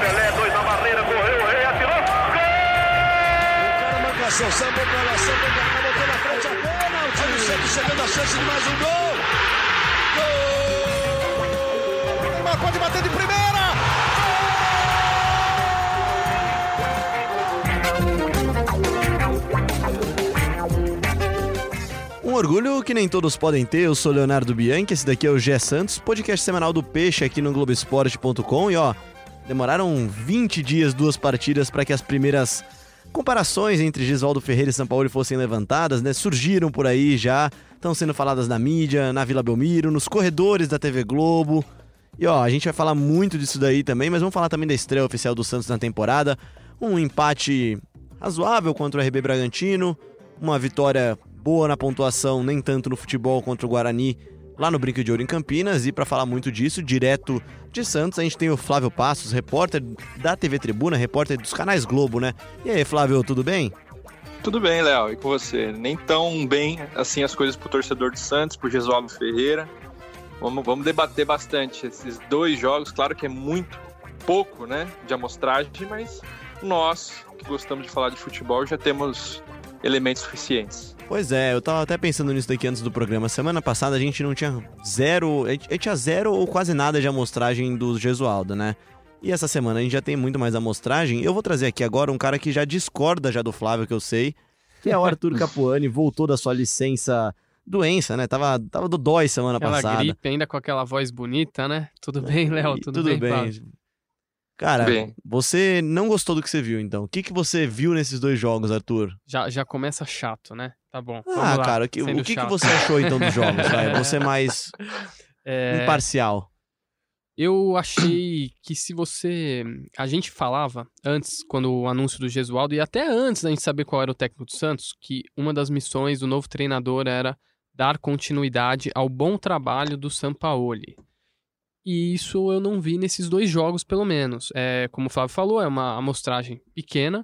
Pelé, dois na barreira, correu, o rei atirou. Gol! O cara sambou pra lá, sambou pra cá, botou na frente a bola. O time sempre chegando a chance de mais um gol. Gol! Pode bater de primeira. Orgulho que nem todos podem ter, eu sou Leonardo Bianchi, esse daqui é o Gé Santos, podcast semanal do Peixe aqui no Globoesporte.com e ó, demoraram 20 dias, duas partidas para que as primeiras comparações entre Gisvaldo Ferreira e São Paulo fossem levantadas, né? Surgiram por aí já, estão sendo faladas na mídia, na Vila Belmiro, nos corredores da TV Globo. E ó, a gente vai falar muito disso daí também, mas vamos falar também da estreia oficial do Santos na temporada. Um empate razoável contra o RB Bragantino, uma vitória boa na pontuação, nem tanto no futebol contra o Guarani, lá no Brinco de Ouro em Campinas. E para falar muito disso, direto de Santos, a gente tem o Flávio Passos, repórter da TV Tribuna, repórter dos canais Globo, né? E aí, Flávio, tudo bem? Tudo bem, Léo, e com você? Nem tão bem assim as coisas pro torcedor de Santos, pro Gesualdo Ferreira. Vamos, vamos debater bastante esses dois jogos. Claro que é muito pouco, né, de amostragem, mas nós que gostamos de falar de futebol já temos elementos suficientes. Pois é, eu tava até pensando nisso daqui antes do programa. Semana passada a gente não tinha zero, a gente tinha zero ou quase nada de amostragem do Gesualdo, né? E essa semana a gente já tem muito mais amostragem. Eu vou trazer aqui agora um cara que já discorda já do Flávio, que eu sei, que é o Arthur Capuani, voltou da sua licença doença, né? Tava, tava do dói semana aquela passada. gripe ainda com aquela voz bonita, né? Tudo bem, Léo? Tudo, Tudo bem, bem. Cara, Bem. você não gostou do que você viu, então. O que, que você viu nesses dois jogos, Arthur? Já, já começa chato, né? Tá bom. Ah, lá, cara, o que, o que, que você achou então dos jogos? Vai, você mais É, imparcial. Eu achei que se você. A gente falava antes, quando o anúncio do Gesualdo, e até antes da gente saber qual era o técnico do Santos, que uma das missões do novo treinador era dar continuidade ao bom trabalho do Sampaoli. E isso eu não vi nesses dois jogos, pelo menos. É, como o Flávio falou, é uma amostragem pequena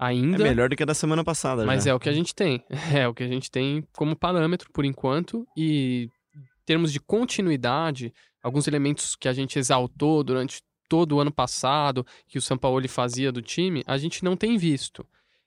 É ainda. melhor do que a da semana passada, Mas já. é o que a gente tem. É o que a gente tem como parâmetro por enquanto. E em termos de continuidade, alguns elementos que a gente exaltou durante todo o ano passado, que o Sampaoli fazia do time, a gente não tem visto.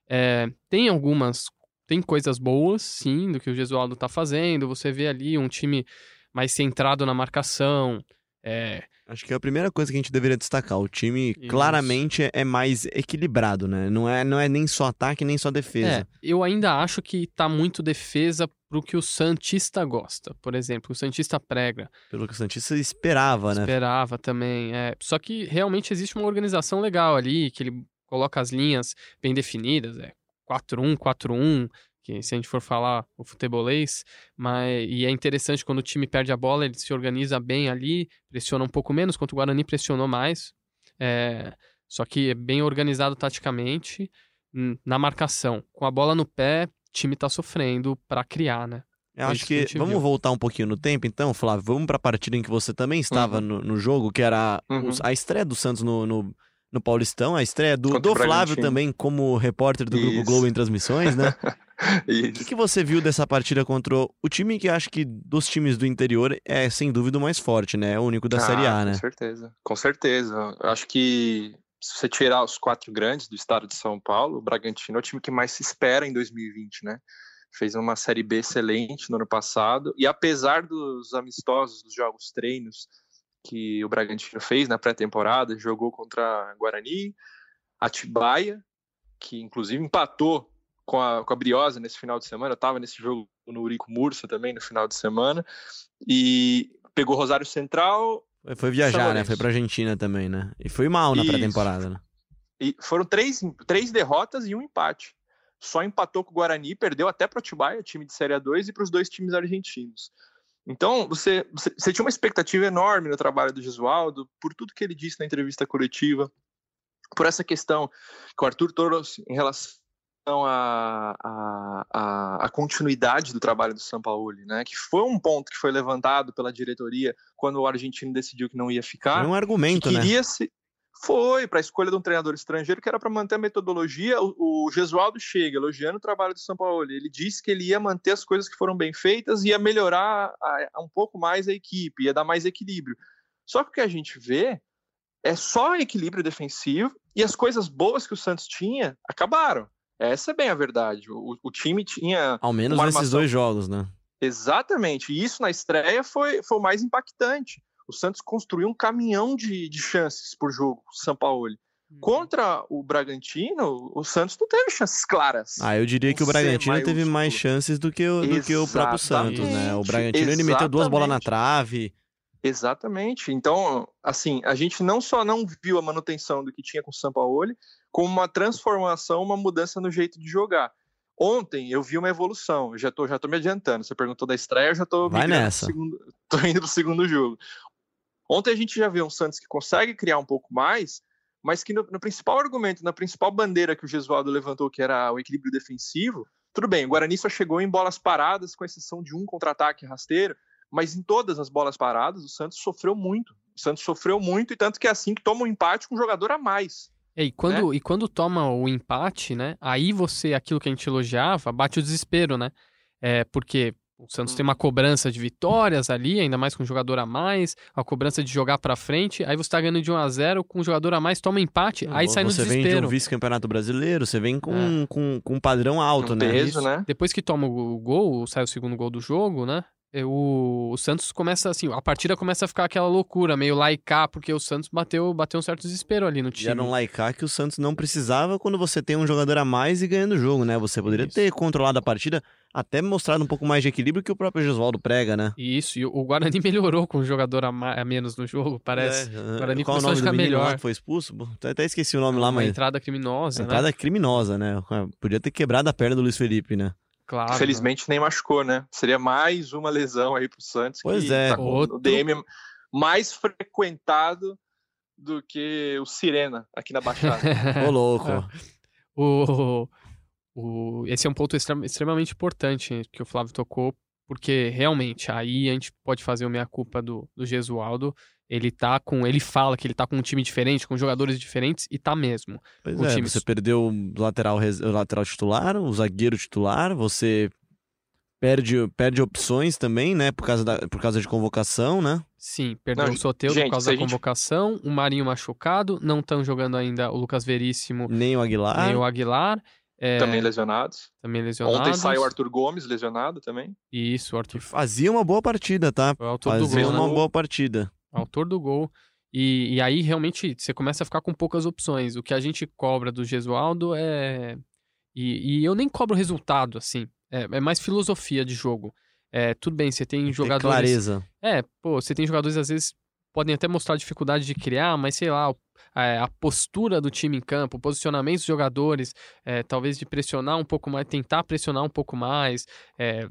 É, tem algumas. Tem coisas boas, sim, do que o Gesualdo tá fazendo. Você vê ali um time mais centrado na marcação. É, Acho que é a primeira coisa que a gente deveria destacar. O time Isso. claramente é mais equilibrado, né? Não é, não é nem só ataque, nem só defesa. É, eu ainda acho que tá muito defesa pro que o Santista gosta. Por exemplo, o Santista prega, Pelo que o Santista esperava, né? esperava também. É. Só que realmente existe uma organização legal ali, que ele coloca as linhas bem definidas, é 4-1, 4-1, que se a gente for falar o futebolês, mas e é interessante quando o time perde a bola, ele se organiza bem ali, pressiona um pouco menos, quanto o Guarani pressionou mais. É, só que é bem organizado taticamente na marcação. Com a bola no pé, o time tá sofrendo pra criar, né? Eu acho que a que. Vamos viu. voltar um pouquinho no tempo, então, Flávio. Vamos pra partida em que você também estava Uhum. no, no jogo, que era Uhum. os- a estreia do Santos no, no, no Paulistão, a estreia do, do Flávio também, como repórter do Grupo Isso. Globo em transmissões, né? O que, que você viu dessa partida contra o, time que acho que dos times do interior é sem dúvida o mais forte, né? É o único da Série A, Ah, né? Com certeza, com certeza. Eu acho que se você tirar os quatro grandes do estado de São Paulo, o Bragantino é o time que mais se espera em 2020, né? Fez uma Série B excelente no ano passado, e apesar dos amistosos, dos jogos treinos que o Bragantino fez na pré-temporada, jogou contra Guarani, Atibaia, que inclusive empatou com a, com a Briosa nesse final de semana, estava nesse jogo no Urico Mursa também no final de semana, e pegou Rosário Central, Foi, viajar, né? Foi pra Argentina também, né? E foi mal na pré-temporada, né? E foram três, três derrotas e um empate. Só empatou com o Guarani, perdeu até para o Atibaia, time de Série A2, e para os dois times argentinos. Então, você, você, tinha uma expectativa enorme no trabalho do Gesualdo, por tudo que ele disse na entrevista coletiva, por essa questão que o Arthur trouxe em relação à, à, continuidade do trabalho do Sampaoli, né? que foi um ponto que foi levantado pela diretoria quando o argentino decidiu que não ia ficar Foi um argumento, que né? queria se Foi, para a escolha de um treinador estrangeiro que era para manter a metodologia. O, o Gesualdo chega elogiando o trabalho do São Paulo. Ele disse que ele ia manter as coisas que foram bem feitas e ia melhorar a, a um pouco mais a equipe, ia dar mais equilíbrio. Só que o que a gente vê é só equilíbrio defensivo e as coisas boas que o Santos tinha acabaram. Essa é bem a verdade. O, o time tinha. Ao menos nesses armação- dois jogos, né? Exatamente. E isso na estreia foi, foi o mais impactante. O Santos construiu um caminhão de, de chances por jogo, o São Paulo. Contra o Bragantino, o Santos não teve chances claras. Ah, eu diria que o Bragantino teve mais chances do que o, do que o próprio Santos, né? O Exatamente, Bragantino ele meteu duas bolas na trave. Exatamente. Então, assim, a gente não só não viu a manutenção do que tinha com o Sampaoli, como uma transformação, uma mudança no jeito de jogar. Ontem eu vi uma evolução, eu já tô, já tô me adiantando. Você perguntou da estreia, eu já tô Vai nessa. Segundo, tô indo pro segundo jogo. Ontem a gente já viu um Santos que consegue criar um pouco mais, mas que no, no principal argumento, na principal bandeira que o Gesualdo levantou, que era o equilíbrio defensivo, tudo bem, o Guarani só chegou em bolas paradas, com exceção de um contra-ataque rasteiro, mas em todas as bolas paradas, o Santos sofreu muito. O Santos sofreu muito, e tanto que é assim que toma um empate com um jogador a mais. É, e, quando, Né? e quando toma o empate, né? Aí você, aquilo que a gente elogiava, bate o desespero, né? É, porque o Santos Hum. tem uma cobrança de vitórias ali, ainda mais com um jogador a mais, a cobrança de jogar pra frente, aí você tá ganhando de 1 a 0 com um jogador a mais, toma empate, aí sai no você vem de desespero. um vice-campeonato brasileiro, você vem com, com, com um padrão alto, um né? peso, Isso. né? Depois que toma o gol, sai o segundo gol do jogo, né? é, O, o Santos começa assim, a partida começa a ficar aquela loucura, meio laicar, porque o Santos bateu, bateu um certo desespero ali no E time. era um laicar que o Santos não precisava quando você tem um jogador a mais e ganhando o jogo, né? Você poderia Isso. ter controlado a partida, até mostrado um pouco mais de equilíbrio que o próprio Josualdo prega, né? Isso, e o- o Guarani melhorou com um jogador a, ma- a menos no jogo, parece. É, Guarani Qual o começou a nome do lá melhor. que foi expulso? Até, até esqueci o nome lá, Uma mas... entrada criminosa, Entrada né? criminosa, né? Podia ter quebrado a perna do Luiz Felipe, né? Claro. Felizmente nem machucou, né? Seria mais uma lesão aí pro Santos. Pois que é. tá Outro- o DM mais frequentado do que o Sirena aqui na Baixada. Ô, louco. O, o, esse é um ponto extrem- extremamente importante que o Flávio tocou, porque realmente aí a gente pode fazer o meia-culpa do, do Gesualdo. Ele tá com. Ele fala que ele tá com um time diferente, com jogadores diferentes, e tá mesmo. Pois o é, time- você perdeu o lateral, o lateral titular, o zagueiro titular, você perde, perde opções também, né? Por causa, da, por causa de convocação, né? Sim, perdeu Não, o Soteldo gente, por causa da gente- convocação, o Marinho machucado, não estão jogando ainda o Lucas Veríssimo Nem o Aguilar. nem o Aguilar. É, Também lesionados. também lesionados. Ontem saiu o Arthur Gomes lesionado também. Isso, o Arthur Fazia uma boa partida, tá? foi o autor do Fazia gol, né? uma boa partida. autor do gol. E, e aí, realmente, você começa a ficar com poucas opções. O que a gente cobra do Gesualdo é. E, e eu nem cobro resultado, assim. É, é mais filosofia de jogo. É, tudo bem, você tem Tem jogadores. clareza. É, pô, você tem jogadores, às vezes, podem até mostrar dificuldade de criar, mas sei lá, o- é, a postura do time em campo, o posicionamento dos jogadores, é, talvez de pressionar um pouco mais, tentar pressionar um pouco mais, é,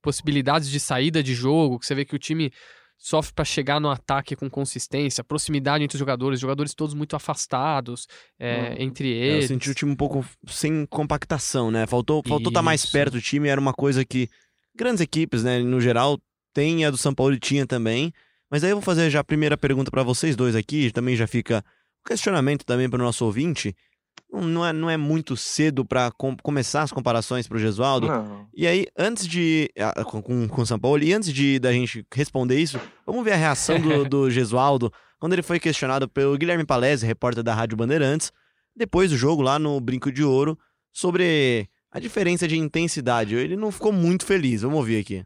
possibilidades de saída de jogo, que você vê que o time sofre para chegar no ataque com consistência, proximidade entre os jogadores, jogadores todos muito afastados é, Hum. entre É, eu eles. senti o time um pouco sem compactação, né? Faltou faltou estar mais Isso. perto do time, era uma coisa que grandes equipes, né, no geral, tem a do São Paulo e tinha também. Mas aí eu vou fazer já a primeira pergunta para vocês dois aqui, também já fica o questionamento também para o nosso ouvinte. Não- é, não é muito cedo para começar as comparações para o Gesualdo? Não. E aí, antes de. Com, com, com o São Paulo, e antes de da gente responder isso, vamos ver a reação do, do Gesualdo quando ele foi questionado pelo Guilherme Palese, repórter da Rádio Bandeirantes, depois do jogo lá no Brinco de Ouro, sobre a diferença de intensidade. Ele não ficou muito feliz. Vamos ouvir aqui.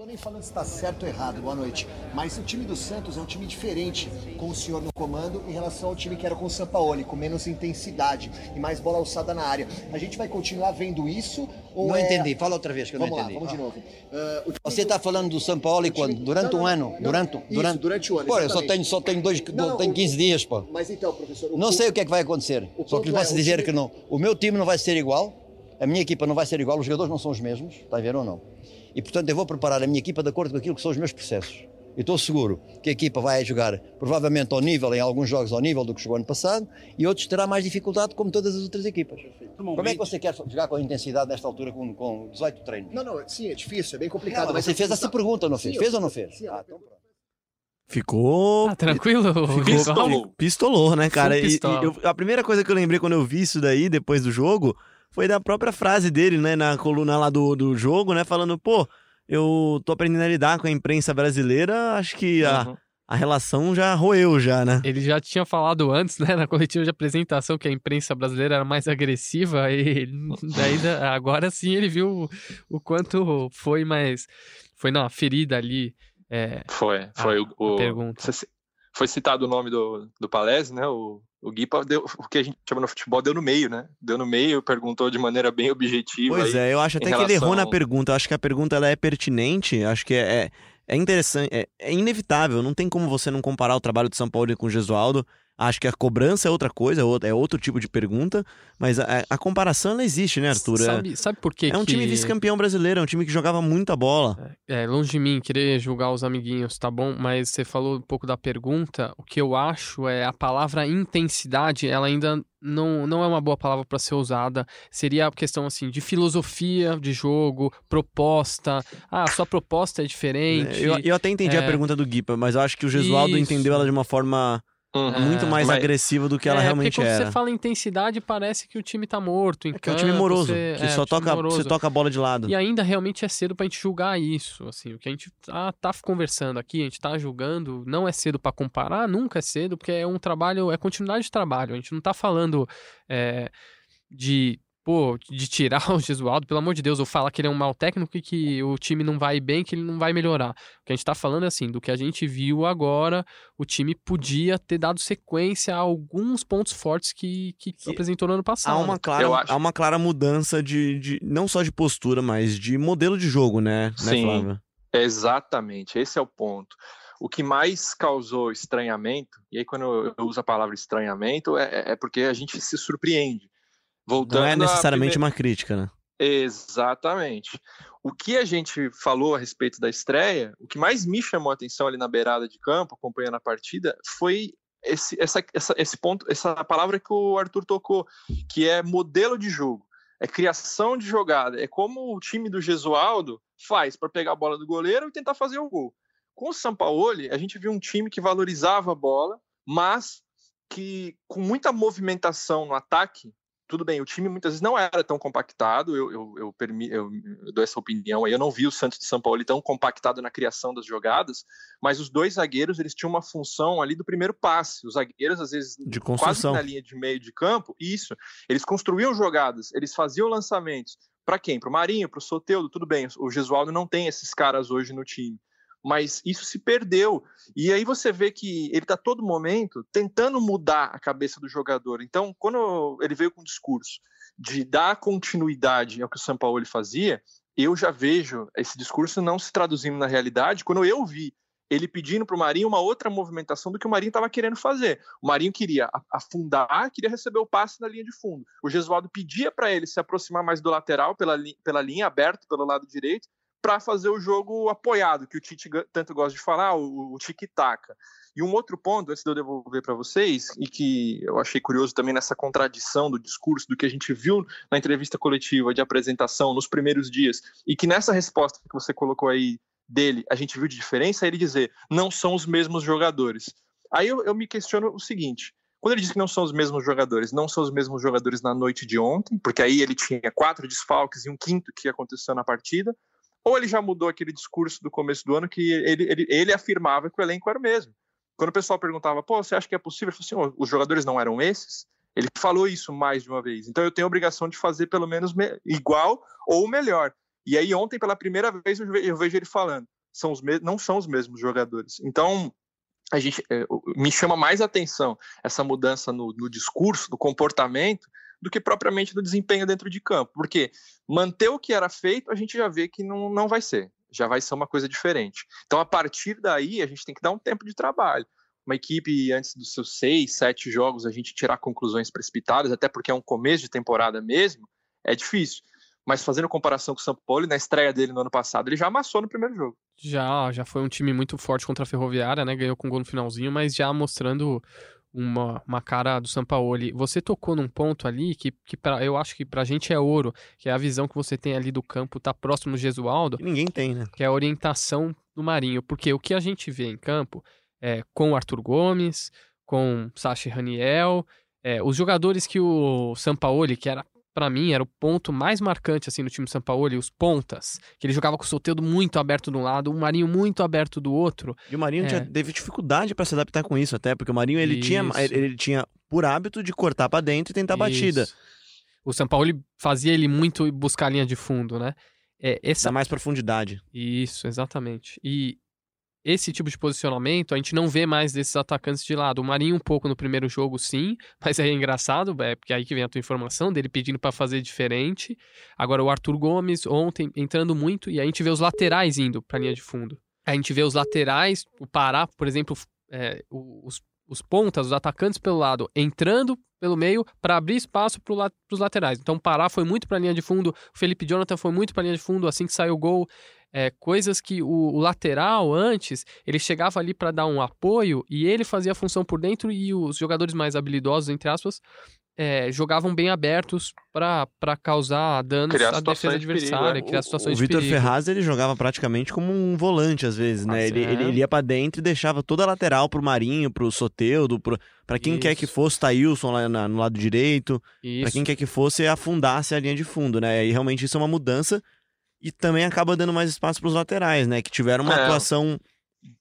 Não tô nem falando se está certo ou errado, boa noite. Mas o time do Santos é um time diferente com o senhor no comando em relação ao time que era com o Sampaoli, com menos intensidade e mais bola alçada na área. A gente vai continuar vendo isso? Ou Não é... entendi, fala outra vez que eu Vamos não lá, entendi. vamos de novo. Ah, o time Você do- está falando do São Paulo e o time- quando? Durante Não, um não, ano? durante, Isso, durante... durante o ano, Pô, eu só exatamente. tenho, só tenho, dois, Não, tenho o- 15 dias, pô. Mas então, professor... Não sei o que é que vai acontecer. O Só que lhe ponto é, posso o dizer time- que não. O meu time não vai ser igual, a minha equipa não vai ser igual, os jogadores não são os mesmos, está a ver ou não? E portanto eu vou preparar a minha equipa de acordo com aquilo que são os meus processos. E estou seguro que a equipa vai jogar provavelmente ao nível, em alguns jogos ao nível do que jogou ano passado, e outros terá mais dificuldade, como todas as outras equipas. Como é que você quer jogar com intensidade nesta altura com, com 18 treinos? Não, não, sim, é difícil, é bem complicado. Não, mas você fez essa pergunta, não Sim, fez? eu Fez ou não fez? sim, Ah, então pronto. Ficou. Tá tranquilo? Ficou Pistolou. pistolou, né, cara? E, e eu- a primeira coisa que eu lembrei quando eu vi isso daí, depois do jogo, foi da própria frase dele, né, na coluna lá do, do jogo, né, falando, pô, eu tô aprendendo a lidar com a imprensa brasileira, acho que a, Uhum. a relação já roeu já, né? Ele já tinha falado antes, né, na coletiva de apresentação, que a imprensa brasileira era mais agressiva, e daí da- agora sim ele viu o, quanto foi mais. Foi na ferida ali. É, Foi, foi Ah, o, o- pergunta. Foi citado o nome do, do Palese, né? O, o Guipa deu o que a gente chama no futebol, deu no meio, né? Deu no meio, perguntou de maneira bem objetiva. Pois aí. é, eu acho até em que ele errou na relação- pergunta. Eu acho que a pergunta ela é pertinente, acho que é, é, é interessante, é, é inevitável. Não tem como você não comparar o trabalho de São Paulo com o Gesualdo. Acho que a cobrança é outra coisa, é outro, é outro tipo de pergunta, mas a, a comparação ela existe, né, Arthur? É- sabe, sabe por que é um que... time vice-campeão brasileiro, é um time que jogava muita bola. É, longe de mim querer julgar os amiguinhos, tá bom? Mas você falou um pouco da pergunta. O que eu acho é a palavra intensidade, ela ainda não, não é uma boa palavra para ser usada. Seria a questão assim de filosofia de jogo, proposta. Ah, sua proposta é diferente. Eu, eu até entendi a É. pergunta do Guipa, mas eu acho que o Gesualdo Isso. entendeu ela de uma forma Uhum. muito mais mas- agressiva do que ela é, realmente porque quando era. você fala intensidade, parece que o time tá morto. Em É que é um time campo, moroso, você- que é, só toca, moroso. você toca a bola de lado. E ainda realmente é cedo pra gente julgar isso, assim, o que a gente tá, tá conversando aqui, a gente tá julgando, não é cedo pra comparar, nunca é cedo, porque é um trabalho, é continuidade de trabalho, a gente não tá falando é, de, pô, de tirar o Gesualdo, pelo amor de Deus, ou falar que ele é um mau técnico e que o time não vai bem, que ele não vai melhorar. O que a gente tá falando é assim, do que a gente viu agora, o time podia ter dado sequência a alguns pontos fortes que, que, Que apresentou no ano passado. Há uma clara, Eu acho. há uma clara mudança de, de- não só de postura, mas de modelo de jogo, né, né Sim. Flávio? Exatamente, esse é o ponto. O que mais causou estranhamento, e aí quando eu- eu uso a palavra estranhamento, é, é porque a gente se surpreende. Voltando Não é necessariamente primeira- uma crítica, né? Exatamente. O que a gente falou a respeito da estreia, o que mais me chamou a atenção ali na beirada de campo, acompanhando a partida, foi esse, essa, essa- esse ponto, essa palavra que o Arthur tocou, que é modelo de jogo, é criação de jogada, é como o time do Gesualdo faz para pegar a bola do goleiro e tentar fazer o gol. Com o Sampaoli, a gente viu um time que valorizava a bola, mas que com muita movimentação no ataque, tudo bem, o time muitas vezes não era tão compactado, eu, eu, eu, eu- eu dou essa opinião aí, eu não vi o Santos de São Paulo tão compactado na criação das jogadas, mas os dois zagueiros, eles tinham uma função ali do primeiro passe, os zagueiros às vezes De quase construção. que na linha de meio de campo, isso, eles construíam jogadas, eles faziam lançamentos, para quem? Para o Marinho, para o Soteudo, tudo bem, o Gesualdo não tem esses caras hoje no time, mas isso se perdeu. E aí você vê que ele está todo momento tentando mudar a cabeça do jogador. Então, quando ele veio com o discurso de dar continuidade ao que o São Paulo fazia, eu já vejo esse discurso não se traduzindo na realidade. Quando eu vi ele pedindo para o Marinho uma outra movimentação do que o Marinho estava querendo fazer. O Marinho queria afundar, queria receber o passe na linha de fundo. O Gesualdo pedia para ele se aproximar mais do lateral, pela, pela linha aberta, pelo lado direito, para fazer o jogo apoiado, que o Tite tanto gosta de falar, o, o tic-tac. E um outro ponto, antes de eu devolver para vocês, e que eu achei curioso também nessa contradição do discurso, do que a gente viu na entrevista coletiva de apresentação nos primeiros dias, e que nessa resposta que você colocou aí dele, a gente viu de diferença, é ele dizer, não são os mesmos jogadores. Aí eu, eu me questiono o seguinte, quando ele diz que não são os mesmos jogadores, não são os mesmos jogadores na noite de ontem, porque aí ele tinha quatro desfalques e um quinto que aconteceu na partida, ou ele já mudou aquele discurso do começo do ano que ele, ele, ele afirmava que o elenco era o mesmo. Quando o pessoal perguntava, pô, você acha que é possível? Ele falou assim, "Ô, os jogadores não eram esses? Ele falou isso mais de uma vez. Então eu tenho a obrigação de fazer pelo menos me- igual ou melhor. E aí ontem, pela primeira vez, eu ve- eu vejo ele falando, são os não são os mesmos jogadores. Então, a gente é, me chama mais atenção essa mudança no, no discurso, no comportamento, do que propriamente no desempenho dentro de campo. Porque manter o que era feito, a gente já vê que não, não vai ser. Já vai ser uma coisa diferente. Então, a partir daí, a gente tem que dar um tempo de trabalho. Uma equipe, antes dos seus seis, sete jogos, a gente tirar conclusões precipitadas, até porque é um começo de temporada mesmo, é difícil. Mas fazendo comparação com o São Paulo, na estreia dele no ano passado, ele já amassou no primeiro jogo. Já, já foi um time muito forte contra a Ferroviária, né? Ganhou com gol no finalzinho, mas já mostrando uma, uma cara do Sampaoli. Você tocou num ponto ali que, que pra, eu acho que pra gente é ouro, que é a visão que você tem ali do campo, tá próximo do Gesualdo, Que ninguém tem, né? que é a orientação do Marinho. Porque o que a gente vê em campo é, com o Arthur Gomes, com Sacha Raniel, é, os jogadores que o Sampaoli, que era para mim era o ponto mais marcante assim no time do Sampaoli, os pontas, que ele jogava com o Soteldo muito aberto de um lado, o Marinho muito aberto do outro. E o Marinho É. tinha, teve dificuldade para se adaptar com isso até, porque o Marinho ele tinha, Isso. ele, ele tinha por hábito de cortar para dentro e tentar a batida. Isso. O Sampaoli fazia ele muito buscar a linha de fundo, né? É, essa Dá mais profundidade. Isso, exatamente. E esse tipo de posicionamento a gente não vê mais desses atacantes de lado. O Marinho um pouco no primeiro jogo, sim, mas aí é engraçado, é porque aí que vem a tua informação dele pedindo para fazer diferente. Agora o Arthur Gomes ontem entrando muito e a gente vê os laterais indo para linha de fundo. A gente vê os laterais, o Pará, por exemplo, é, os, os pontas, os atacantes pelo lado, entrando pelo meio para abrir espaço para os laterais. Então o Pará foi muito para linha de fundo, o Felipe Jonathan foi muito para linha de fundo assim que saiu o gol é, coisas que o, o lateral antes ele chegava ali para dar um apoio e ele fazia a função por dentro e os jogadores mais habilidosos entre aspas é, jogavam bem abertos para causar danos Criar à situações defesa de perigo, adversária, é. criar O situações de Vitor perigo. Ferraz ele jogava praticamente como um volante às vezes, né? Ah, ele, ele, ele ia para dentro e deixava toda a lateral pro Marinho, pro Soteudo, pro, pra quem quer que Isso. fosse, Taílson lá na- no lado direito, pra Isso. quem quer que fosse afundasse a linha de fundo, né? E realmente isso é uma mudança e também acaba dando mais espaço pros laterais, né? Que tiveram uma É. atuação.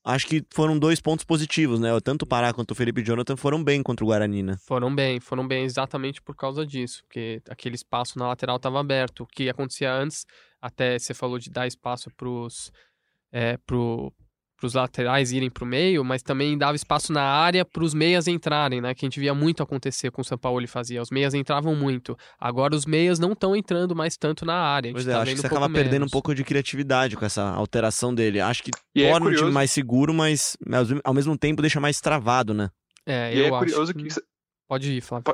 Acho que foram dois pontos positivos, né? Tanto o Pará quanto o Felipe Jonathan foram bem contra o Guarani, né? Foram bem, foram bem exatamente por causa disso, porque aquele espaço na lateral estava aberto. O que acontecia antes, até você falou de dar espaço pros, é, pro, pros laterais irem pro meio, mas também dava espaço na área pros meias entrarem, né? Que a gente via muito acontecer com o São Paulo ele fazia. Os meias entravam muito. Agora os meias não estão entrando mais tanto na área. Pois é, tá acho que você um acaba perdendo um menos. pouco de criatividade com essa alteração dele. Acho que E é torna o time mais seguro, mas ao- mesmo tempo deixa mais travado, né? É, E eu é acho curioso que... Pode ir, Flávio.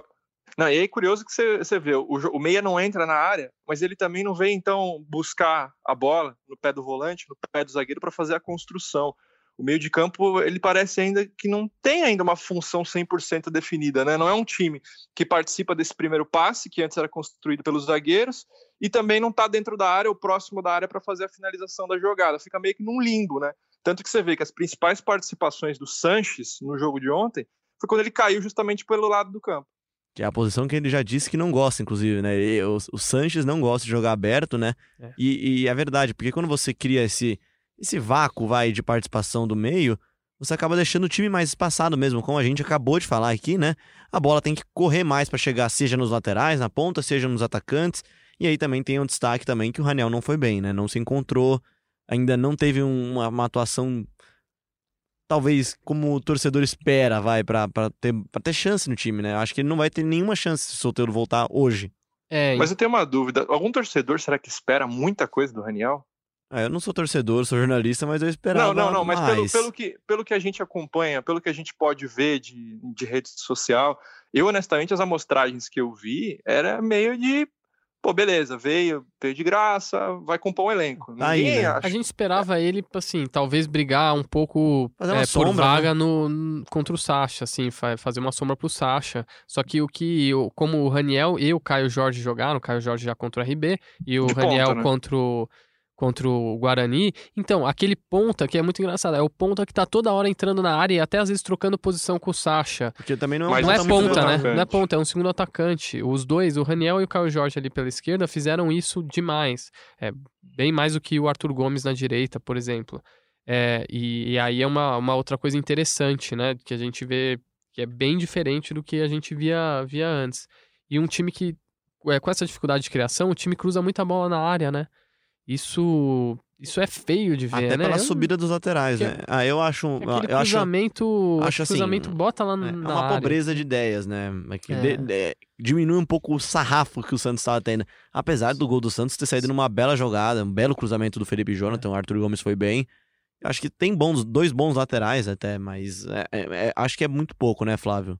Não, e aí é curioso que você, você vê, o, o meia não entra na área, mas ele também não vem, então, buscar a bola no pé do volante, no pé do zagueiro, para fazer a construção. O meio de campo, ele parece ainda que não tem ainda uma função 100% definida, né? Não é um time que participa desse primeiro passe, que antes era construído pelos zagueiros, e também não está dentro da área ou próximo da área para fazer a finalização da jogada. Fica meio que num limbo, né? Tanto que você vê que as principais participações do Sanches no jogo de ontem foi quando ele caiu justamente pelo lado do campo. Que é a posição que ele já disse que não gosta, inclusive, né? E o, o Sanches não gosta de jogar aberto, né? É. E, e é verdade, porque quando você cria esse, esse vácuo, vai, de participação do meio, você acaba deixando o time mais espaçado mesmo, como a gente acabou de falar aqui, né? A bola tem que correr mais pra chegar, seja nos laterais, na ponta, seja nos atacantes. E aí também tem um destaque também que o Raniel não foi bem, né? Não se encontrou, ainda não teve um- uma, uma atuação talvez como o torcedor espera, vai, pra, pra, ter, pra ter chance no time, né? Acho que ele não vai ter nenhuma chance se o solteiro voltar hoje. É, Mas eu tenho uma dúvida. Algum torcedor será que espera muita coisa do Raniel? Ah, eu não sou torcedor, sou jornalista, mas eu esperava Não, não, não. Mas pelo, pelo, que, pelo que a gente acompanha, pelo que a gente pode ver de, de rede social, eu honestamente as amostragens que eu vi era meio de pô, beleza, veio, veio de graça, vai compor um elenco. Tá aí, né? acha. A gente esperava ele, assim, talvez brigar um pouco é, por sombra, né? vaga no, n- contra o Sacha, assim, fa- fazer uma sombra pro Sacha. Só que o que, como o Raniel e o Caio Jorge jogaram, o Caio Jorge já contra o RB e o De ponta, Raniel né? contra o contra o Guarani. Então, aquele ponta que é muito engraçado, é o ponta que tá toda hora entrando na área e até às vezes trocando posição com o Sacha. Porque também não é um Mas Não é ponta muito ponta, né? Não é ponta, é um segundo atacante. Os dois, o Raniel e o Caio Jorge ali pela esquerda, fizeram isso demais. É, bem mais do que o Arthur Gomes na direita, por exemplo. É, e, e aí é uma, uma outra coisa interessante, né? Que a gente vê que é bem diferente do que a gente via, via antes. E um time que, é, com essa dificuldade de criação, o time cruza muita bola na área, né? Isso, isso é feio de ver, Até né? pela Eu- subida dos laterais, que- né? Ah, eu acho. Aquele eu acho cruzamento, acho acho assim, cruzamento bota lá É, na é na uma área. pobreza de ideias, né? É que É. de- de- diminui um pouco o sarrafo que o Santos estava tendo. Apesar do gol do Santos ter saído numa bela jogada, um belo cruzamento do Felipe Jonathan, o Arthur Gomes foi bem. Acho que tem bons, dois bons laterais até, mas é- é- é- acho que é muito pouco, né, Flávio?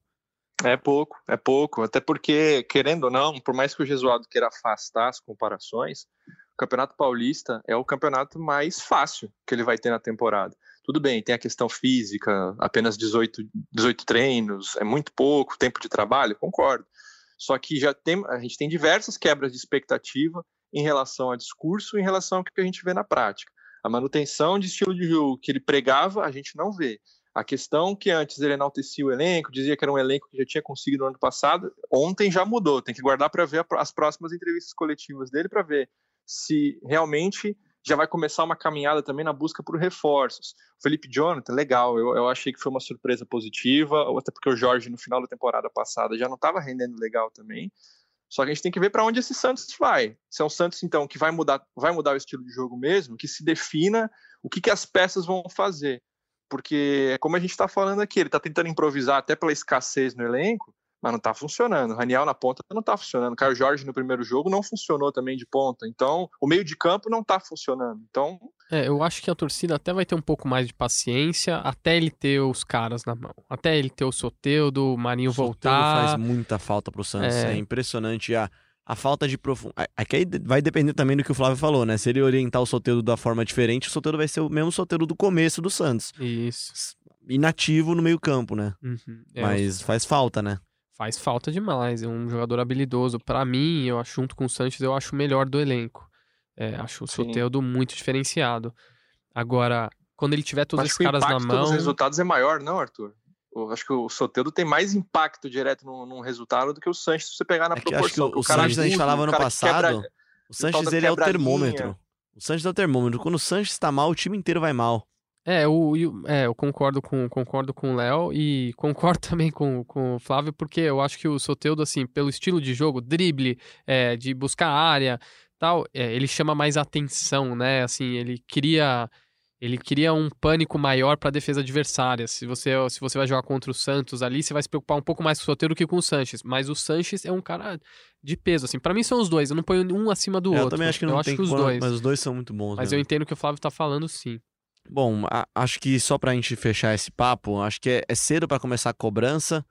É pouco, é pouco. Até porque, querendo ou não, por mais que o Jesualdo queira afastar as comparações, o Campeonato Paulista é o campeonato mais fácil que ele vai ter na temporada. Tudo bem, tem a questão física, apenas 18, 18 treinos, é muito pouco tempo de trabalho, concordo. Só que já tem, a gente tem diversas quebras de expectativa em relação a discurso, em relação ao que a gente vê na prática. A manutenção de estilo de jogo que ele pregava, a gente não vê. A questão que antes ele enaltecia o elenco, dizia que era um elenco que já tinha conseguido no ano passado, ontem já mudou. Tem que guardar para ver as próximas entrevistas coletivas dele para ver se realmente já vai começar uma caminhada também na busca por reforços. Felipe Jonathan, legal, eu, eu achei que foi uma surpresa positiva, até porque o Jorge no final da temporada passada já não estava rendendo legal também. Só que a gente tem que ver para onde esse Santos vai. Se é um Santos, então, que vai mudar, vai mudar o estilo de jogo mesmo, que se defina o que, que as peças vão fazer. Porque, como a gente está falando aqui, ele está tentando improvisar até pela escassez no elenco, mas não está funcionando. O Raniel na ponta não está funcionando. Caio Jorge no primeiro jogo não funcionou também de ponta. Então, o meio de campo não está funcionando. Então. É, eu acho que a torcida até vai ter um pouco mais de paciência até ele ter os caras na mão. Até ele ter o Soteudo, o Marinho o voltar. faz muita falta pro Santos. É, é impressionante a, a falta de profundidade. Aqui vai depender também do que o Flávio falou, né? Se ele orientar o Soteudo da forma diferente, o Soteudo vai ser o mesmo Soteudo do começo do Santos. Isso. Inativo no meio-campo, né? Uhum. É, Mas faz falta, né? Faz falta demais. É um jogador habilidoso. Para mim, eu acho, junto com o Sanches, eu acho o melhor do elenco. É, acho o Soteldo muito diferenciado. Agora, quando ele tiver todos esses caras na mão. Os resultados é maior, não, Arthur? Eu acho que o Soteldo tem mais impacto direto num, num resultado do que o Sanches se você pegar na é proporção. Acho que o, o, o Sanches, a gente falava no passado, quebra, o Sanches ele é o termômetro. O Sanches é o termômetro. Quando o Sanches tá mal, o time inteiro vai mal. É, o, é, eu concordo com, concordo com o Léo e concordo também com, com o Flávio, porque eu acho que o Soteudo, assim, pelo estilo de jogo, drible, é, de buscar área, tal, é, ele chama mais atenção, né? Assim, ele cria ele cria um pânico maior para a defesa adversária. Se você, se você vai jogar contra o Santos ali, você vai se preocupar um pouco mais com o Soteldo que com o Sanches. Mas o Sanches é um cara de peso, assim. Para mim são os dois. Eu não ponho um acima do é, outro. Eu também acho que não eu tem acho que os dois. Mas os dois são muito bons. Mas mesmo. eu entendo o que o Flávio tá falando, sim. Bom, a, acho que só pra gente fechar esse papo, acho que é, é cedo para começar a cobrança.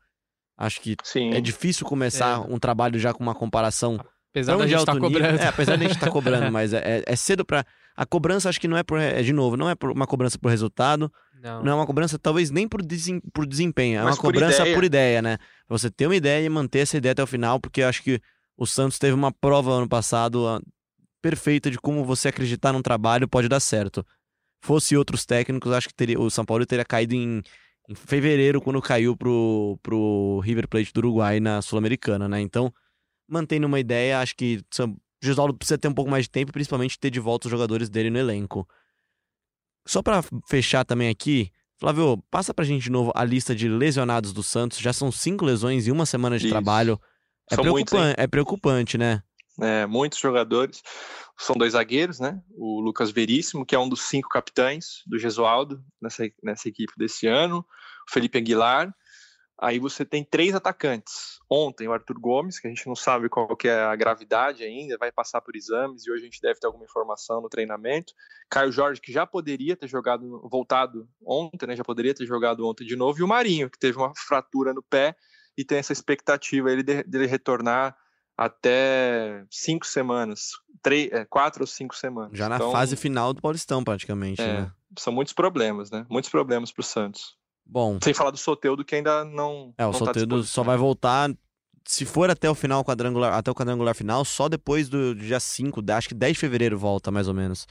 Acho que Sim. é difícil começar é. um trabalho já com uma comparação. Apesar da gente estar tá cobrando. É, apesar da gente estar tá cobrando, mas é, é, é cedo para A cobrança acho que não é por. É, de novo, não é por uma cobrança por resultado. Não. não é uma cobrança, talvez nem por, desem, por desempenho. É mas uma por cobrança ideia. por ideia, né? Você ter uma ideia e manter essa ideia até o final, porque eu acho que o Santos teve uma prova ano passado uh, perfeita de como você acreditar num trabalho pode dar certo fosse outros técnicos, acho que teria, o São Paulo teria caído em, em fevereiro, quando caiu pro, pro River Plate do Uruguai na Sul-Americana, né? Então, mantendo uma ideia, acho que o Gesualdo precisa ter um pouco mais de tempo, principalmente ter de volta os jogadores dele no elenco. Só para fechar também aqui, Flávio, passa pra gente de novo a lista de lesionados do Santos. Já são cinco lesões em uma semana de Isso. trabalho. É, preocupante, é preocupante, né? É, muitos jogadores são dois zagueiros, né? O Lucas Veríssimo, que é um dos cinco capitães do Gesualdo nessa, nessa equipe desse ano, o Felipe Aguilar. Aí você tem três atacantes. Ontem, o Arthur Gomes, que a gente não sabe qual que é a gravidade ainda, vai passar por exames e hoje a gente deve ter alguma informação no treinamento. Caio Jorge, que já poderia ter jogado, voltado ontem, né? Já poderia ter jogado ontem de novo. E o Marinho, que teve uma fratura no pé e tem essa expectativa ele de, dele retornar até cinco semanas, três, é, quatro ou cinco semanas. Já na então, fase final do Paulistão, praticamente. É, né? São muitos problemas, né? Muitos problemas para o Santos. Bom. Sem falar do Soteudo que ainda não. É, o não tá Soteudo tá só vai voltar. Se for até o final quadrangular, até o quadrangular final, só depois do dia 5, acho que 10 de fevereiro volta, mais ou menos.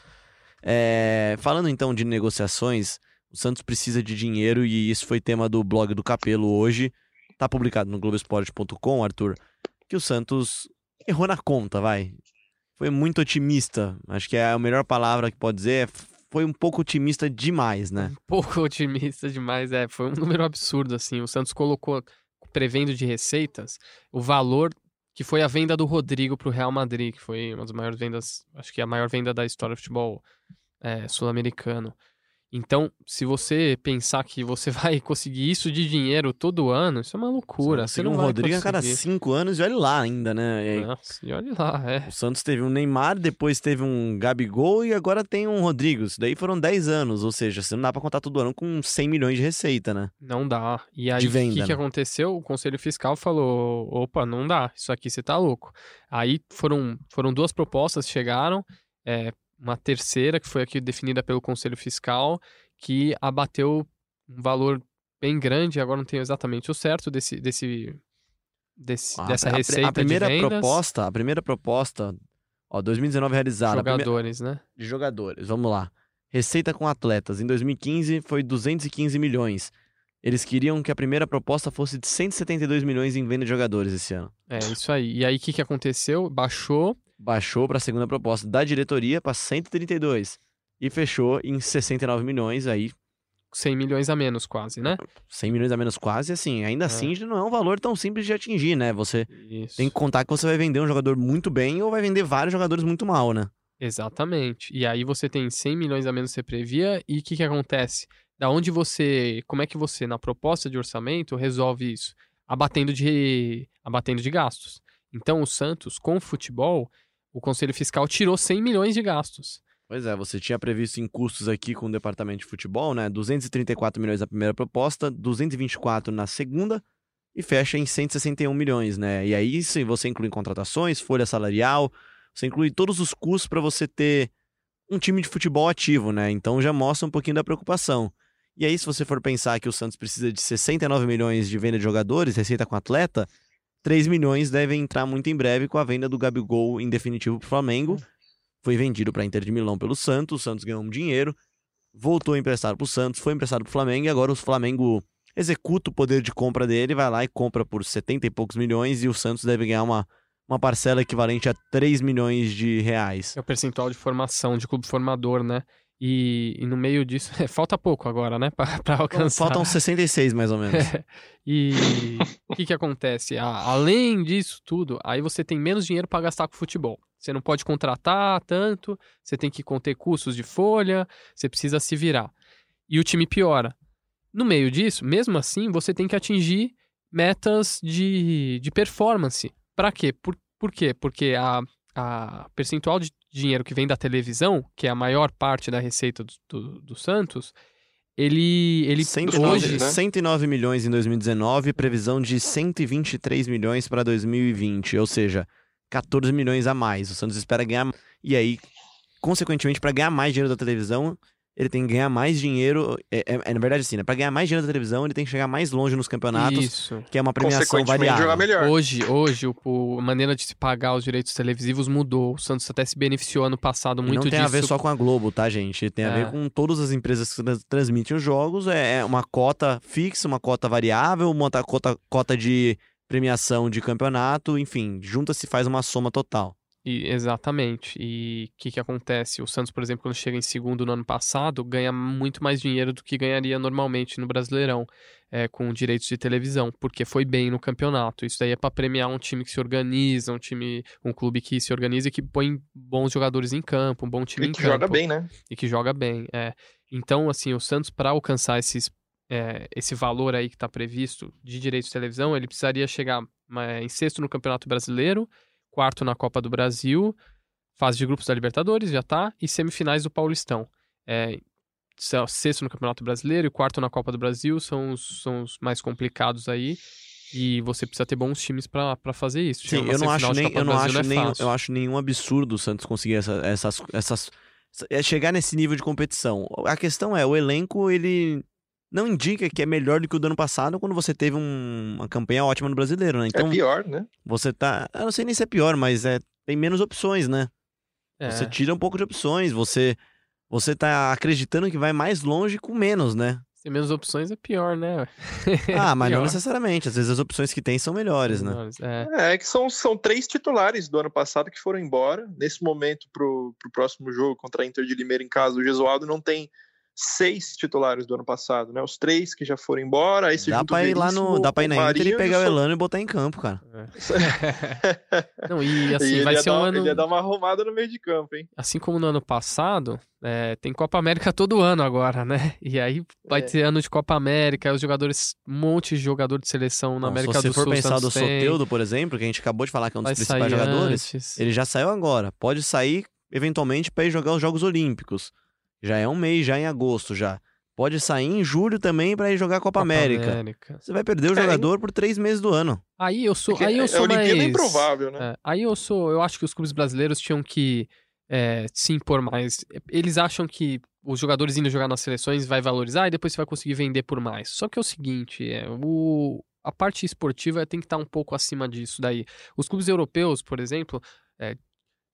É, falando então de negociações, o Santos precisa de dinheiro e isso foi tema do blog do Capelo hoje. Tá publicado no Globoesporte.com, Arthur que o Santos errou na conta, vai. Foi muito otimista. Acho que é a melhor palavra que pode dizer. Foi um pouco otimista demais, né? Um pouco otimista demais, é. Foi um número absurdo, assim. O Santos colocou, prevendo de receitas, o valor que foi a venda do Rodrigo para o Real Madrid, que foi uma das maiores vendas, acho que é a maior venda da história do futebol é, sul-americano. Então, se você pensar que você vai conseguir isso de dinheiro todo ano, isso é uma loucura. Você, você não um vai Rodrigo a cada cinco anos e olha lá ainda, né? E Nossa, e olha lá, é. O Santos teve um Neymar, depois teve um Gabigol e agora tem um Rodrigo. Isso daí foram 10 anos, ou seja, você não dá pra contar todo ano com 100 milhões de receita, né? Não dá. E aí, o que, né? que aconteceu? O Conselho Fiscal falou, opa, não dá, isso aqui você tá louco. Aí foram, foram duas propostas, chegaram, é, uma terceira, que foi aqui definida pelo Conselho Fiscal, que abateu um valor bem grande, agora não tenho exatamente o certo desse, desse, desse ah, dessa receita a, a primeira de proposta, a primeira proposta, ó, 2019 realizada, jogadores, né? De jogadores, vamos lá. Receita com atletas em 2015 foi 215 milhões. Eles queriam que a primeira proposta fosse de 172 milhões em venda de jogadores esse ano. É, isso aí. E aí, o que, que aconteceu? Baixou. Baixou para a segunda proposta da diretoria para 132 e fechou em 69 milhões, aí 100 milhões a menos, quase, né? 100 milhões a menos quase, assim, ainda É. assim não é um valor tão simples de atingir, né? Você Isso. tem que contar que você vai vender um jogador muito bem ou vai vender vários jogadores muito mal, né? Exatamente. E aí você tem 100 milhões a menos que você previa e o que, que acontece? Da onde você, como é que você na proposta de orçamento resolve isso? Abatendo de abatendo de gastos. Então o Santos com o futebol, o Conselho Fiscal tirou 100 milhões de gastos. Pois é, você tinha previsto em custos aqui com o departamento de futebol, né? 234 milhões na primeira proposta, 224 na segunda e fecha em 161 milhões, né? E aí sim, você inclui contratações, folha salarial, você inclui todos os custos para você ter um time de futebol ativo, né? Então já mostra um pouquinho da preocupação. E aí, se você for pensar que o Santos precisa de 69 milhões de venda de jogadores, receita com atleta, 3 milhões devem entrar muito em breve com a venda do Gabigol em definitivo para o Flamengo. Foi vendido para Inter de Milão pelo Santos, o Santos ganhou um dinheiro, voltou emprestado para o Santos, foi emprestado para o Flamengo e agora o Flamengo executa o poder de compra dele, vai lá e compra por 70 e poucos milhões e o Santos deve ganhar uma, uma parcela equivalente a 3 milhões de reais. É o percentual de formação de clube formador, né? E, e no meio disso, é, falta pouco agora, né? Pra, pra alcançar. Faltam 66 mais ou menos. E o que, que acontece? A- além disso tudo, aí você tem menos dinheiro para gastar com futebol. Você não pode contratar tanto, você tem que conter custos de folha, você precisa se virar. E o time piora. No meio disso, mesmo assim, você tem que atingir metas de, de performance. Para quê? Por, por quê? Porque a, a percentual de dinheiro que vem da televisão, que é a maior parte da receita do, do, do Santos, ele, ele 109, hoje... né? 109 milhões em 2019, previsão de 123 milhões para 2020, ou seja, 14 milhões a mais. O Santos espera ganhar. E aí, consequentemente, para ganhar mais dinheiro da televisão, ele tem que ganhar mais dinheiro. É, é- é, na verdade, assim, né? Para ganhar mais dinheiro da televisão, ele tem que chegar mais longe nos campeonatos, Isso. que é uma premiação variável. jogar melhor. Hoje, hoje o, a maneira de se pagar os direitos televisivos mudou. O Santos até se beneficiou ano passado muito não tem disso. a ver só com a Globo, tá, gente? Tem a É. ver com todas as empresas que trans- transmitem os jogos. É é uma cota fixa, uma cota variável, uma cota, cota de premiação de campeonato, enfim, junta-se e faz uma soma total. E- exatamente. E o que, que acontece? O Santos, por exemplo, quando chega em segundo no ano passado, ganha muito mais dinheiro do que ganharia normalmente no Brasileirão, é, com direitos de televisão, porque foi bem no campeonato. Isso daí é para premiar um time que se organiza, um time, um clube que se organiza e que põe bons jogadores em campo, um bom time E em que campo. joga bem, né? e que joga bem. É. Então, assim, o Santos, para alcançar esses, é, esse valor aí que está previsto de direitos de televisão, ele precisaria chegar é, em sexto no Campeonato Brasileiro, quarto na Copa do Brasil, fase de grupos da Libertadores, já tá, e semifinais do Paulistão. É, se- sexto no Campeonato Brasileiro e quarto na Copa do Brasil são os, são os mais complicados aí. E você precisa ter bons times para fazer isso. Sim, eu não acho nem, eu não acho é nem, eu acho nenhum absurdo o Santos conseguir essa- essas, essas, é chegar nesse nível de competição. A questão é, o elenco ele não indica que é melhor do que o do ano passado quando você teve um- uma campanha ótima no Brasileiro, né? Então é pior, né? você tá, eu não sei nem se é pior, mas é tem menos opções, né? É. Você tira um pouco de opções, você você tá acreditando que vai mais longe com menos, né? Ter menos opções é pior, né? Ah, mas não Pior. necessariamente. Às vezes as opções que tem são melhores, né? É. É, é que são, são três titulares do ano passado que foram embora. Nesse momento, pro, pro próximo jogo contra a Inter de Limeira em casa, o Gesualdo não tem seis titulares do ano passado, né? Os três que já foram embora, aí você Dá pra ir lá no, dá pra ir na Inter e pegar o Elano e botar em campo, cara. Não, e E assim, ele vai ia ser dar, um ano. Ele ia dar uma arrumada no meio de campo, hein? Assim como no ano passado, é, tem Copa América todo ano agora, né? E aí vai É. ter ano de Copa América, aí os jogadores, um monte de jogador de seleção na Bom, América se do você for Sul. pensar do Soteudo, por exemplo, que a gente acabou de falar que é um dos vai principais sair jogadores, antes. ele já saiu agora. Pode sair, eventualmente, pra ir jogar os Jogos Olímpicos. Já é um mês, já em agosto, já. Pode sair em julho também pra ir jogar a Copa, América. América. Você vai perder o É, jogador por três meses do ano. Aí eu sou, aí eu a sou Olimpíada mais... é improvável, né? É, aí eu sou, eu acho que os clubes brasileiros tinham que é, se impor mais. Eles acham que os jogadores indo jogar nas seleções vai valorizar e depois você vai conseguir vender por mais. Só que é o seguinte, é, o, a parte esportiva tem que estar um pouco acima disso daí. Os clubes europeus, por exemplo, é,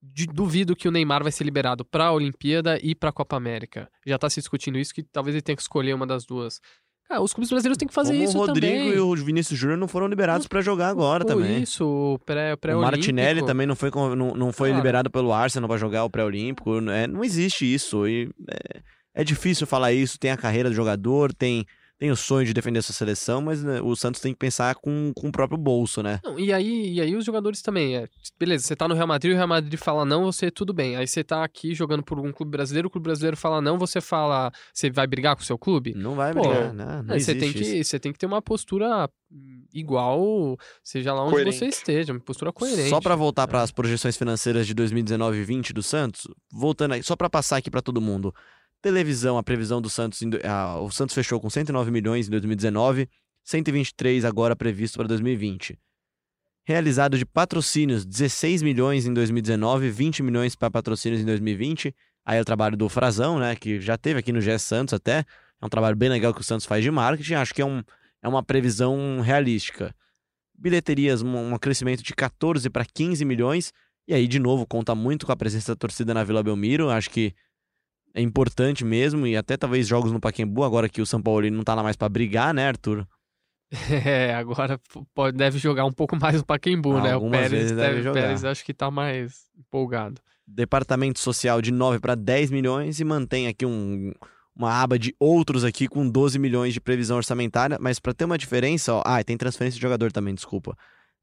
duvido que o Neymar vai ser liberado para a Olimpíada e para a Copa América. Já está se discutindo isso que talvez ele tenha que escolher uma das duas. Ah, os clubes brasileiros têm que fazer Como isso o Rodrigo também. e o Vinícius Júnior não foram liberados pra jogar agora também. Isso, o pré, pré o Martinelli também não foi, não, não foi Cara. liberado pelo Arsenal pra jogar o pré-olímpico. É, não existe isso. E é, é difícil falar isso. Tem a carreira do jogador, tem, tem o sonho de defender sua seleção, mas né, o Santos tem que pensar com, com o próprio bolso, né? Não, e aí, e aí os jogadores também, é, beleza, você tá no Real Madrid, o Real Madrid fala não, você tudo bem. Aí você tá aqui jogando por um clube brasileiro, o clube brasileiro fala não, você fala, você vai brigar com o seu clube? Não vai Pô, brigar, né? Não você tem isso. que, você tem que ter uma postura igual, seja lá onde Coerente. você esteja, uma postura coerente. Só pra voltar É. para as projeções financeiras de 2019 e 20 do Santos, voltando aí, só pra passar aqui pra todo mundo. Televisão, a previsão do Santos, o Santos fechou com 109 milhões em 2019, 123 agora previsto para 2020. Realizado de patrocínios, 16 milhões em 2019, 20 milhões para patrocínios em 2020. Aí é o trabalho do Frazão, né, que já teve aqui no GS Santos até. É um trabalho bem legal que o Santos faz de marketing, acho que é, um, é uma previsão realística bilheterias, um, um crescimento de 14 para 15 milhões. E aí, de novo, conta muito com a presença da torcida na Vila Belmiro. Acho que é importante mesmo. E até talvez jogos no Pacaembu, agora que o São Paulo não tá lá mais para brigar, né, Arthur? É, agora pode, deve jogar um pouco mais o Paquembu, né? O Pérez vezes deve deve, jogar. Pérez acho que tá mais empolgado. Departamento Social de 9 para 10 milhões e mantém aqui um, uma aba de outros aqui com 12 milhões de previsão orçamentária. Mas para ter uma diferença, ó, ah, tem transferência de jogador também, desculpa.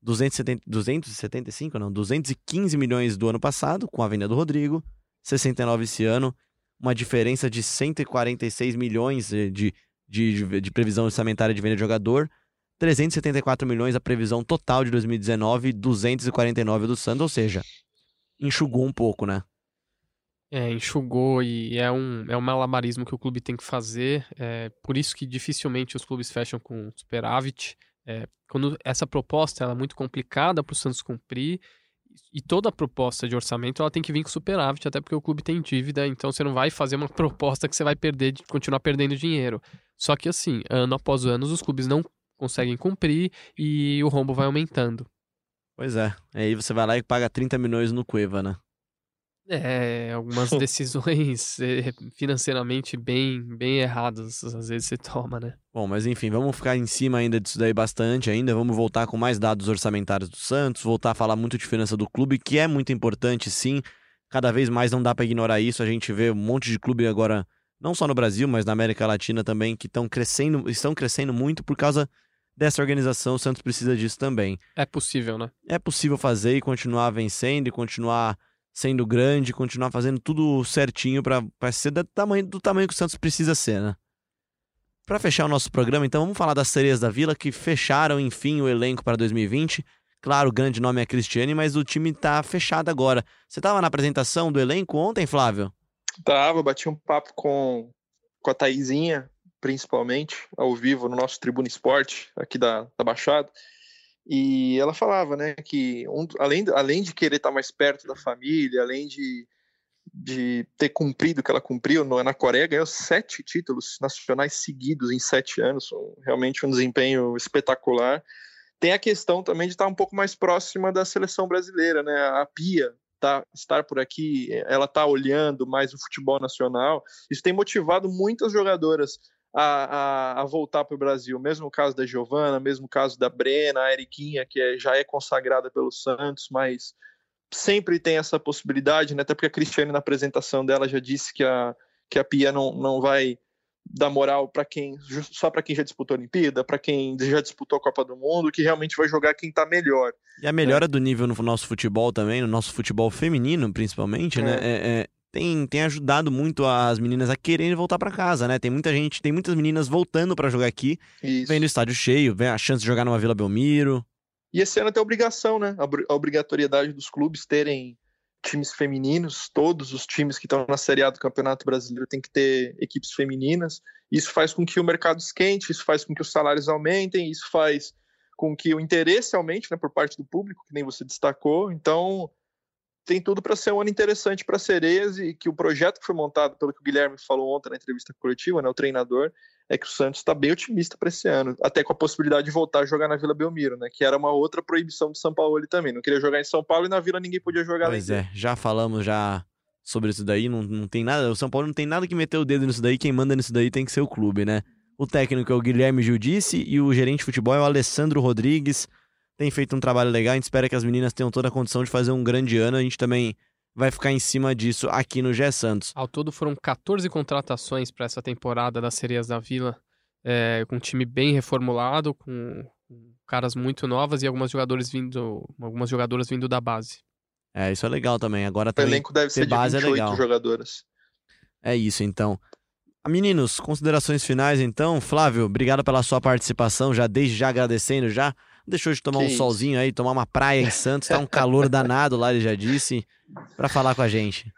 270, 275, não, 215 milhões do ano passado, com a venda do Rodrigo, 69 esse ano, uma diferença de 146 milhões de, de, de, de previsão orçamentária de venda de jogador, 374 milhões a previsão total de 2019, 249 do Santos, ou seja, enxugou um pouco, né? É, enxugou e é um, é um malabarismo que o clube tem que fazer. É, por isso que dificilmente os clubes fecham com superávit. É, quando essa proposta ela é muito complicada para o Santos cumprir e toda proposta de orçamento ela tem que vir com superávit, até porque o clube tem dívida, então você não vai fazer uma proposta que você vai perder, de continuar perdendo dinheiro. Só que assim, ano após ano, os clubes não conseguem cumprir e o rombo vai aumentando. Pois é. Aí você vai lá e paga 30 milhões no Cueva, né? É, algumas decisões eh, financeiramente bem, bem erradas, às vezes você toma, né? Bom, mas enfim, vamos ficar em cima ainda disso daí bastante ainda. Vamos voltar com mais dados orçamentários do Santos, voltar a falar muito de finança do clube, que é muito importante, sim. Cada vez mais não dá para ignorar isso. A gente vê um monte de clube agora, não só no Brasil, mas na América Latina também, que estão crescendo, estão crescendo muito por causa dessa organização. O Santos precisa disso também. É possível, né? É possível fazer e continuar vencendo e continuar sendo grande, continuar fazendo tudo certinho para ser do tamanho, do tamanho que o Santos precisa ser, né? Para fechar o nosso programa, então vamos falar das sereias da Vila que fecharam, enfim, o elenco para 2020. Claro, o grande nome é Cristiane, mas o time tá fechado agora. Você tava na apresentação do elenco ontem, Flávio? Tava, bati um papo com, com a Taizinha, principalmente, ao vivo no nosso Tribuna Esporte, aqui da, da Baixada. E ela falava, né, que um, além, além de querer estar mais perto da família, além de, de ter cumprido o que ela cumpriu na Coreia, ganhou sete títulos nacionais seguidos em sete anos, realmente um desempenho espetacular. Tem a questão também de estar um pouco mais próxima da seleção brasileira, né? A Pia tá, estar por aqui, ela tá olhando mais o futebol nacional. Isso tem motivado muitas jogadoras a, a, a voltar para o Brasil. Mesmo o caso da Giovana, mesmo o caso da Brena, a Eriquinha, que é- já é consagrada pelo Santos, mas sempre tem essa possibilidade, né? Até porque a Cristiane, na apresentação dela, já disse que a, que a Pia não, não vai dar moral para quem só para quem já disputou a Olimpíada, para quem já disputou a Copa do Mundo, que realmente vai jogar quem está melhor. E a melhora do nível no nosso futebol também, no nosso futebol feminino, principalmente, né? É, é, tem, tem ajudado muito as meninas a quererem voltar para casa, né? Tem muita gente, tem muitas meninas voltando para jogar aqui, Isso. vendo o estádio cheio, vendo a chance de jogar numa Vila Belmiro. E esse ano tem obrigação, né? A a obrigatoriedade dos clubes terem times femininos, todos os times que estão na Série A do Campeonato Brasileiro têm que ter equipes femininas. Isso faz com que o mercado esquente, isso faz com que os salários aumentem, isso faz com que o interesse aumente né, por parte do público, que nem você destacou. Então, tem tudo para ser um ano interessante para Sereias e que o projeto que foi montado, pelo que o Guilherme falou ontem na entrevista coletiva, né, o treinador, é que o Santos está bem otimista para esse ano, até com a possibilidade de voltar a jogar na Vila Belmiro, né, que era uma outra proibição do São Paulo também. Não queria jogar em São Paulo e na Vila ninguém podia jogar Pois é, já falamos já sobre isso daí, não, não tem nada, o São Paulo não tem nada que meter o dedo nisso daí, quem manda nisso daí tem que ser o clube, né? O técnico é o Guilherme Giudice e o gerente de futebol é o Alessandro Rodrigues. Tem feito um trabalho legal, a gente espera que as meninas tenham toda a condição de fazer um grande ano. A gente também vai ficar em cima disso aqui no Gé Santos. Ao todo foram 14 contratações para essa temporada das Sereias da Vila, é, com um time bem reformulado, com caras muito novas e algumas jogadores vindo, algumas jogadoras vindo da base. É, isso é legal também. Agora O também elenco deve ser de base é 28 legal. jogadoras. É isso, então. Meninos, considerações finais, então. Flávio, obrigado pela sua participação, já desde já agradecendo já. Deixou de tomar Que um isso. solzinho aí, tomar uma praia em Santos, tá um calor danado lá, ele já disse, pra falar com a gente.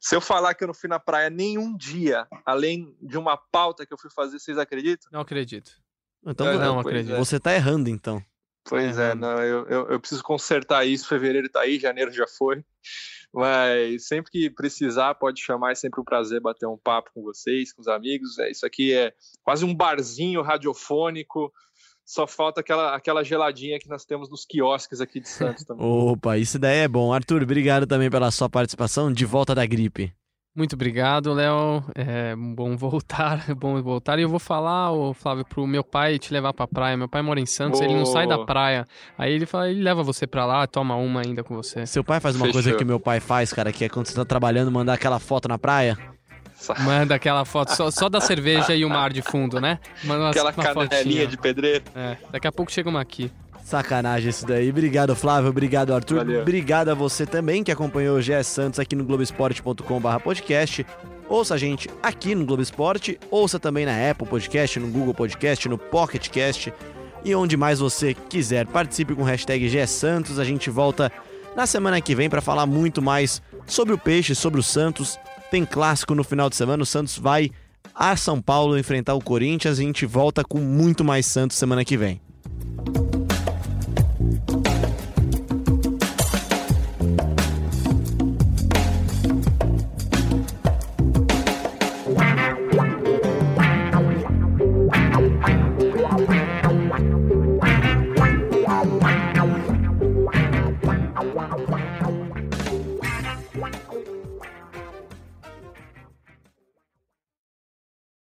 Se eu falar que eu não fui na praia nenhum dia, além de uma pauta que eu fui fazer, vocês acreditam? Não acredito. Então, É, não acredito. é. você tá errando, então. Pois É, é, não, eu, eu, eu preciso consertar isso. Fevereiro tá aí, janeiro já foi. Mas sempre que precisar, pode chamar. É sempre um prazer bater um papo com vocês, com os amigos. É, isso aqui é quase um barzinho radiofônico. Só falta aquela, aquela geladinha que nós temos nos quiosques aqui de Santos também. Opa, isso daí é bom. Arthur, obrigado também pela sua participação de volta da gripe. Muito obrigado, Léo. É bom voltar, é bom voltar. E eu vou falar, ô, Flávio, pro meu pai te levar pra praia. Meu pai mora em Santos, ele não sai da praia. Aí ele fala, ele leva você pra lá, toma uma ainda com você. Seu pai faz uma Fechou. coisa que meu pai faz, cara, que é quando você tá trabalhando, mandar aquela foto na praia. Manda aquela foto só, só da cerveja e o mar de fundo, né? Manda uma, Aquela uma canelinha fotinha. de pedreiro. É, daqui a pouco chega uma aqui. Sacanagem isso daí. Obrigado, Flávio. Obrigado, Arthur. Valeu. Obrigado a você também que acompanhou o GS Santos aqui no Globoesporte.com.br podcast. Ouça a gente aqui no Globo Esporte, ouça também na Apple Podcast, no Google Podcast, no Pocket Cast e onde mais você quiser. Participe com o hashtag GS Santos. A gente volta na semana que vem para falar muito mais sobre o Peixe, sobre o Santos. Tem clássico no final de semana, o Santos vai a São Paulo enfrentar o Corinthians e a gente volta com muito mais Santos semana que vem.